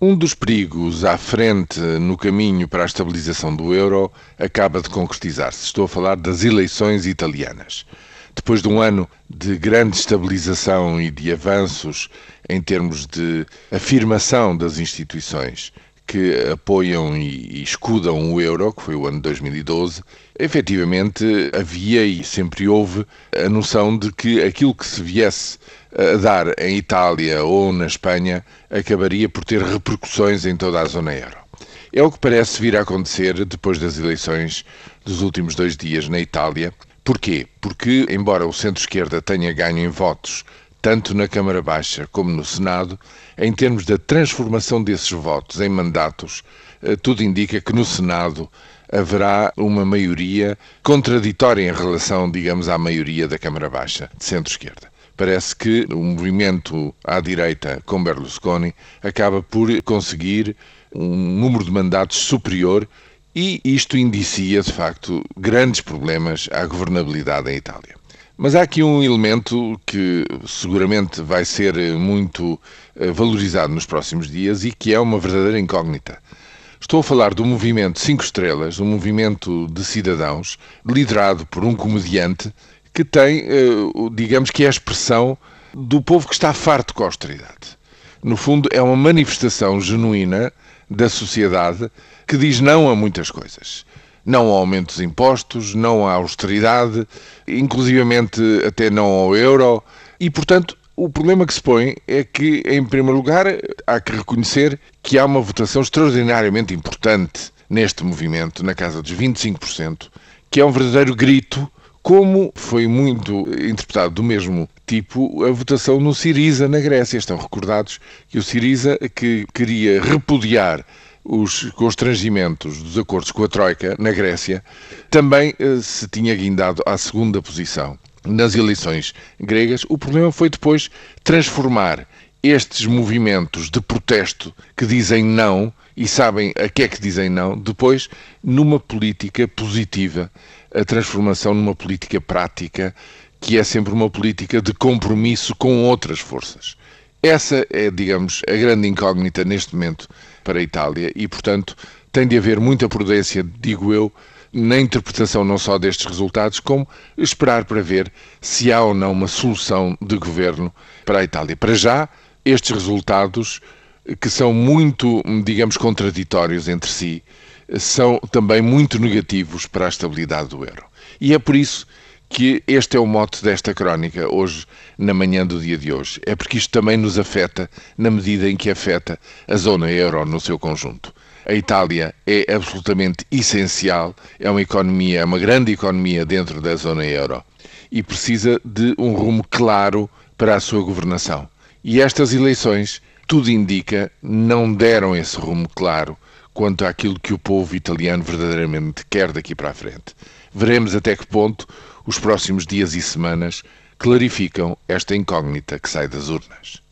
Um dos perigos à frente no caminho para a estabilização do euro acaba de concretizar-se. Estou a falar das eleições italianas. Depois de um ano de grande estabilização e de avanços em termos de afirmação das instituições que apoiam e escudam o euro, que foi o ano de 2012, efetivamente havia e sempre houve a noção de que aquilo que se viesse a dar em Itália ou na Espanha acabaria por ter repercussões em toda a zona euro. É o que parece vir a acontecer depois das eleições dos últimos dois dias na Itália. Porquê? Porque, embora o centro-esquerda tenha ganho em votos tanto na Câmara Baixa como no Senado, em termos da transformação desses votos em mandatos, eh, tudo indica que no Senado haverá uma maioria contraditória em relação, digamos, à maioria da Câmara Baixa, de centro-esquerda parece que o movimento à direita com Berlusconi acaba por conseguir um número de mandatos superior e isto indicia, de facto, grandes problemas à governabilidade em Itália. Mas há aqui um elemento que seguramente vai ser muito eh, valorizado nos próximos dias e que é uma verdadeira incógnita. Estou a falar do movimento Cinco Estrelas, um movimento de cidadãos liderado por um comediante que tem, eh, digamos que é a expressão do povo que está farto com a austeridade. No fundo, é uma manifestação genuína da sociedade que diz não a muitas coisas. Não ao aumento dos impostos, não à austeridade, inclusivamente até não ao euro. E, portanto, o problema que se põe é que, em primeiro lugar, há que reconhecer que há uma votação extraordinariamente importante neste movimento, na casa dos 25%, que é um verdadeiro grito como foi muito interpretado do mesmo tipo a votação no Siriza na Grécia. Estão recordados que o Siriza, que queria repudiar os constrangimentos dos acordos com a Troika na Grécia, também eh, se tinha guindado à segunda posição nas eleições gregas. O problema foi depois transformar estes movimentos de protesto que dizem não e sabem a que é que dizem não, depois numa política positiva, a transformação numa política prática, que é sempre uma política de compromisso com outras forças. Essa é, digamos, a grande incógnita neste momento para a Itália e, portanto, tem de haver muita prudência, digo eu, na interpretação não só destes resultados, como esperar para ver se há ou não uma solução de governo para a Itália. Para já, estes resultados, que são muito, digamos, contraditórios entre si, são também muito negativos para a estabilidade do euro. E é por isso que este é o mote desta crónica, hoje, na manhã do dia de hoje. É porque isto também nos afeta na medida em que afeta a zona euro no seu conjunto. A Itália é absolutamente essencial, é uma economia, é uma grande economia dentro da zona euro e precisa de um rumo claro para a sua governação. E estas eleições, tudo indica, não deram esse rumo claro quanto àquilo que o povo italiano verdadeiramente quer daqui para a frente. Veremos até que ponto os próximos dias e semanas clarificam esta incógnita que sai das urnas.